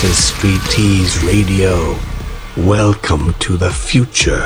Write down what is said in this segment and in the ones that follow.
This is Street Radio. Welcome to the future.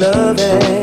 loving.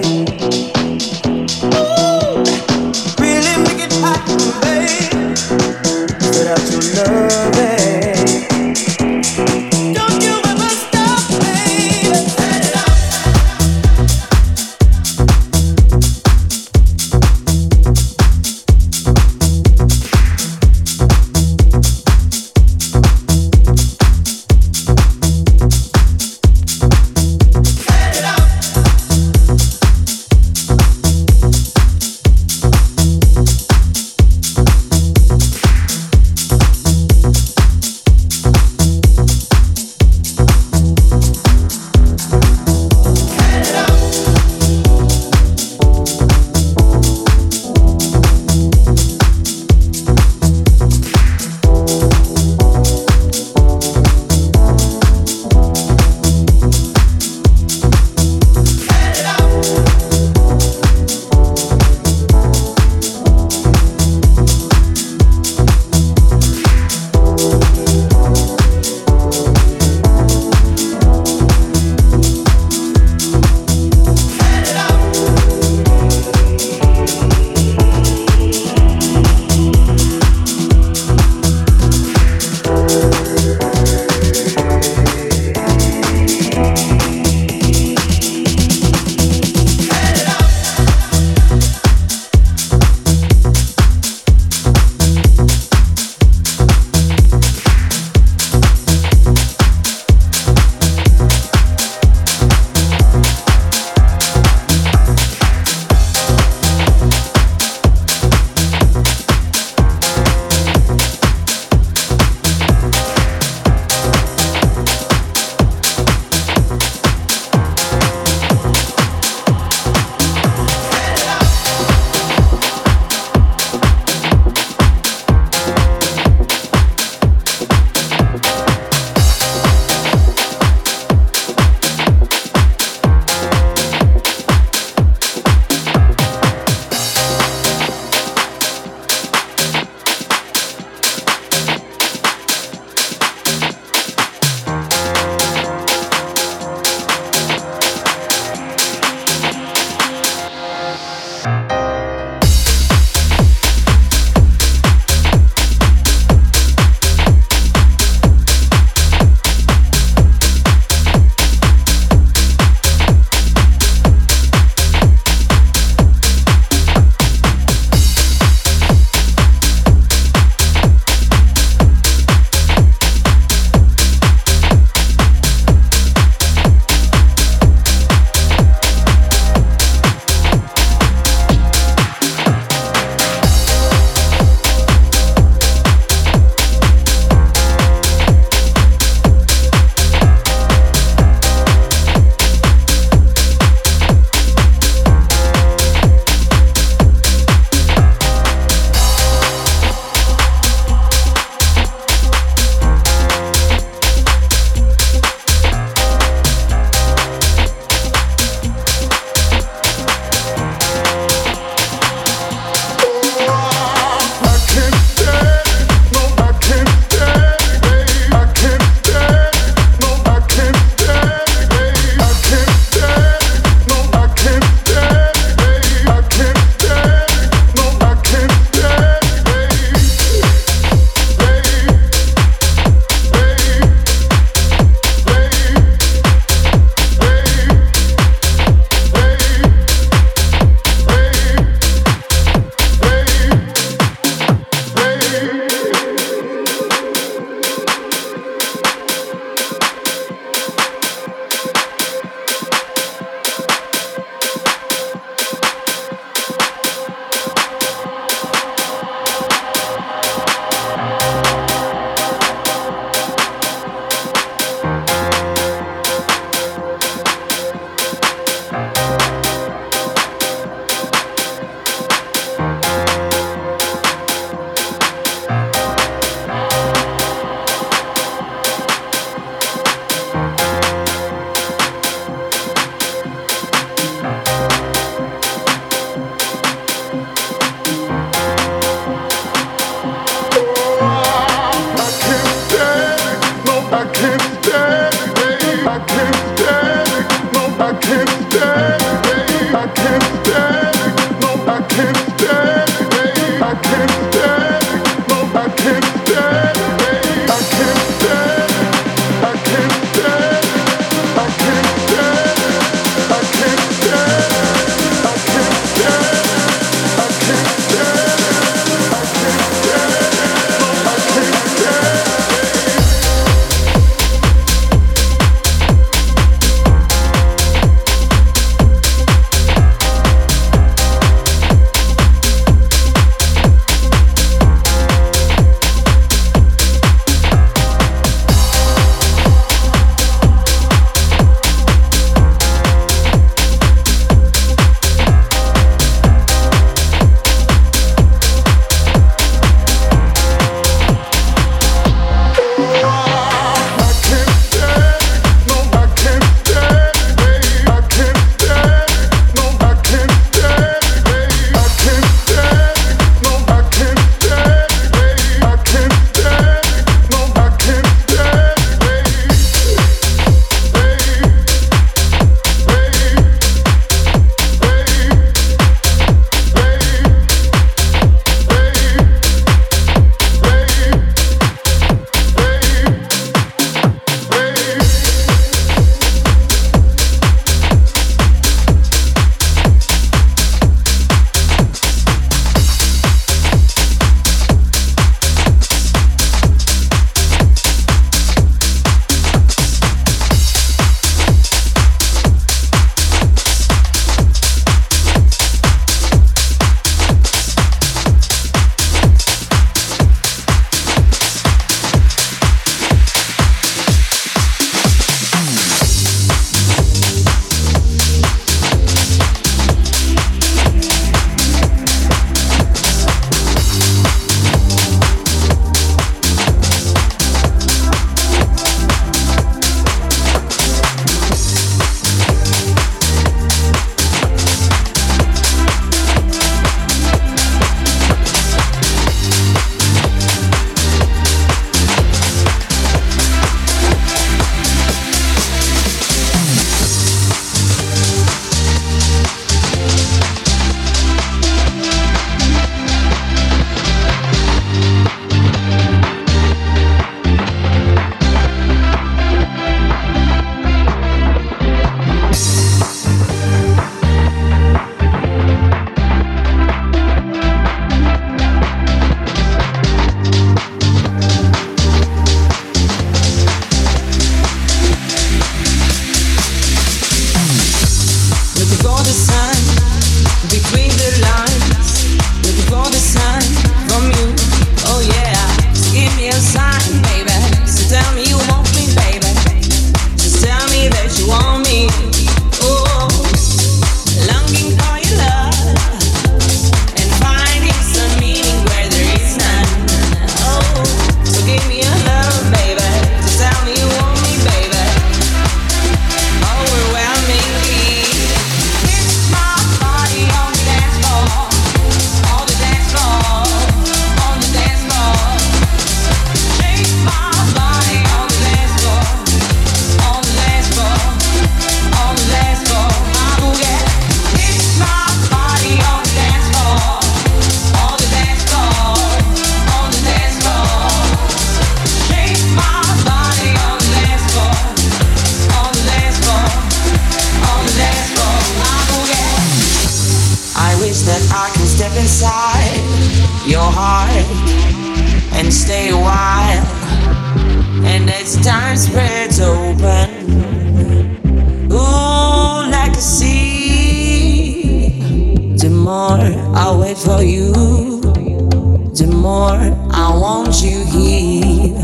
the more I want you here.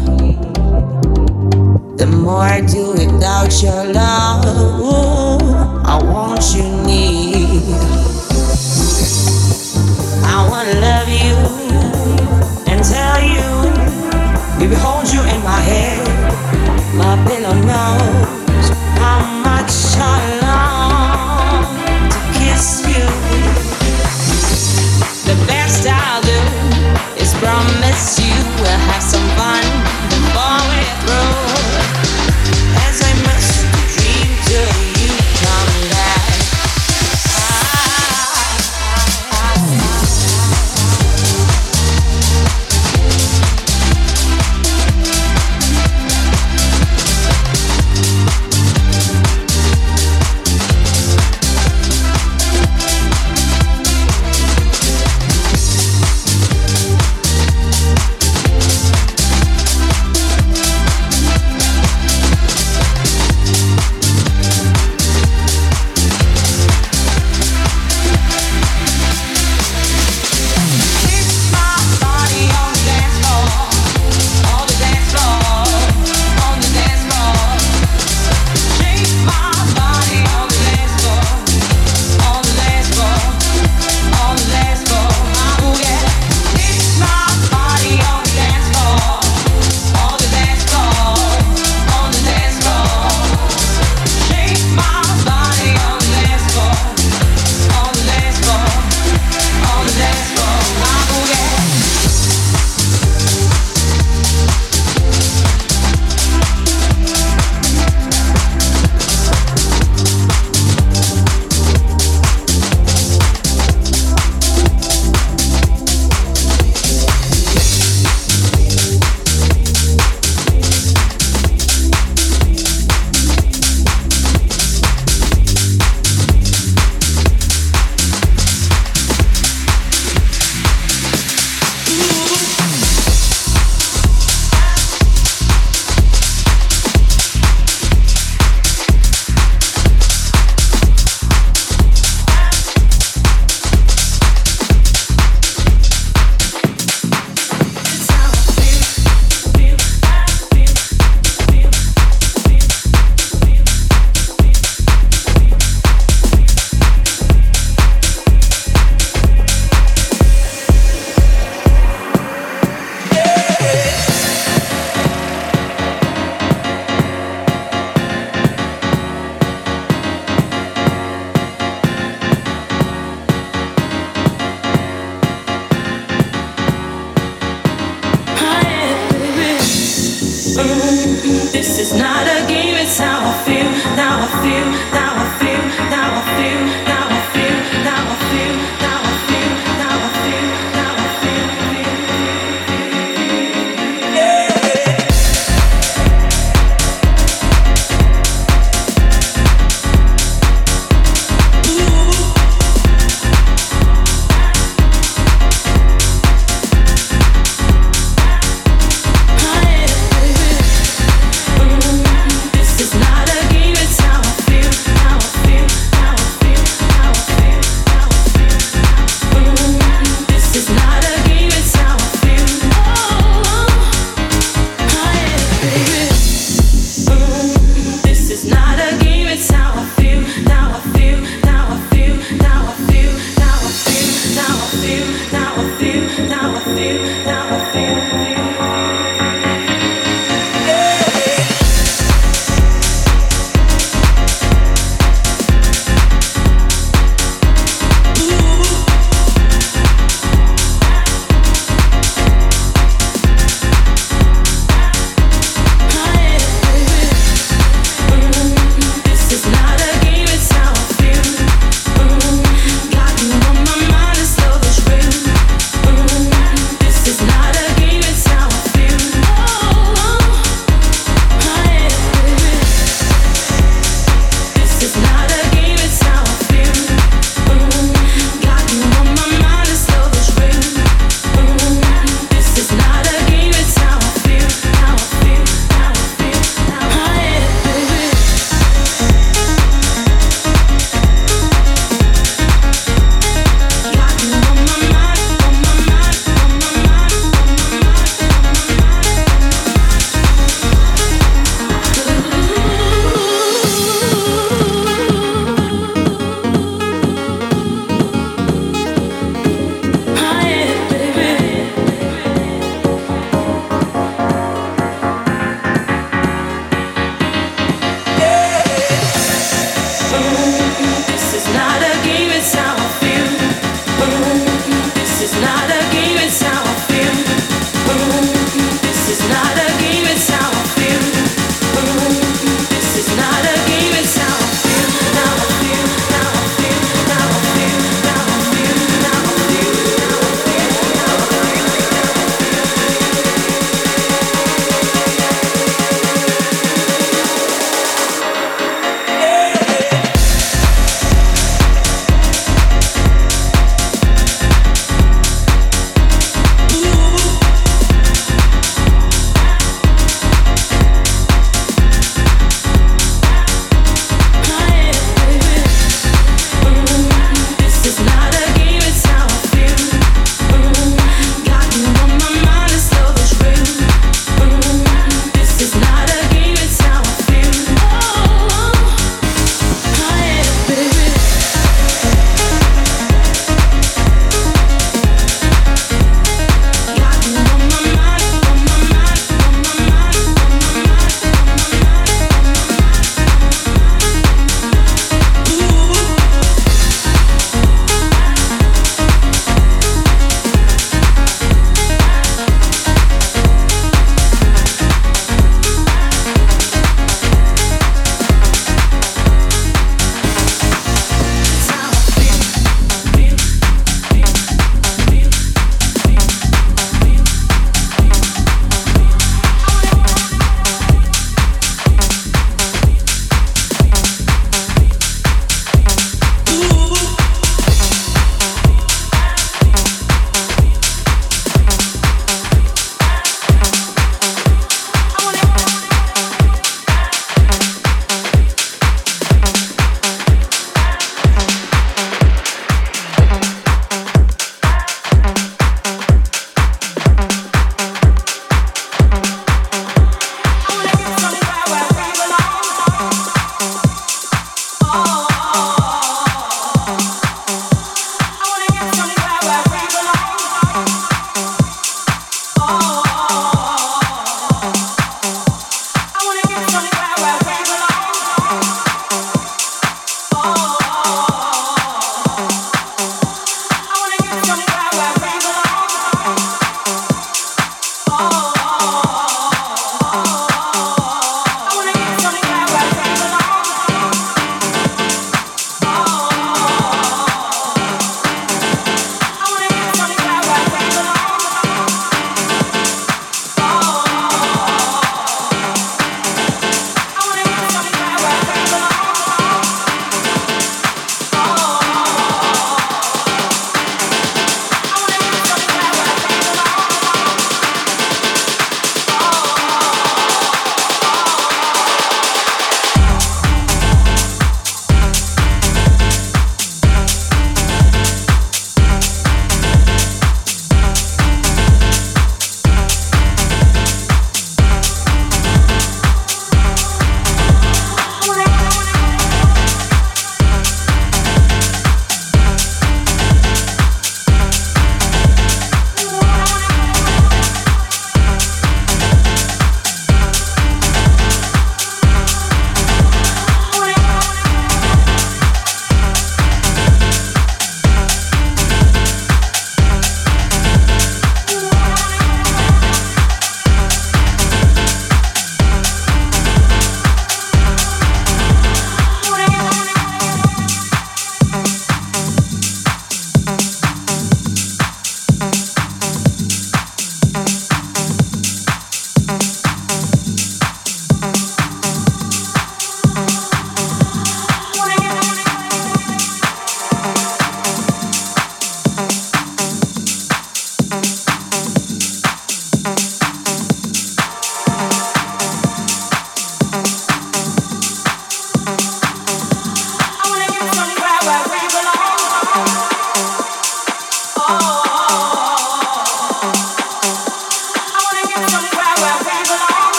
The more I do without your love, I want you need. I wanna love you and tell you, baby, hold you in my head, my pillow now.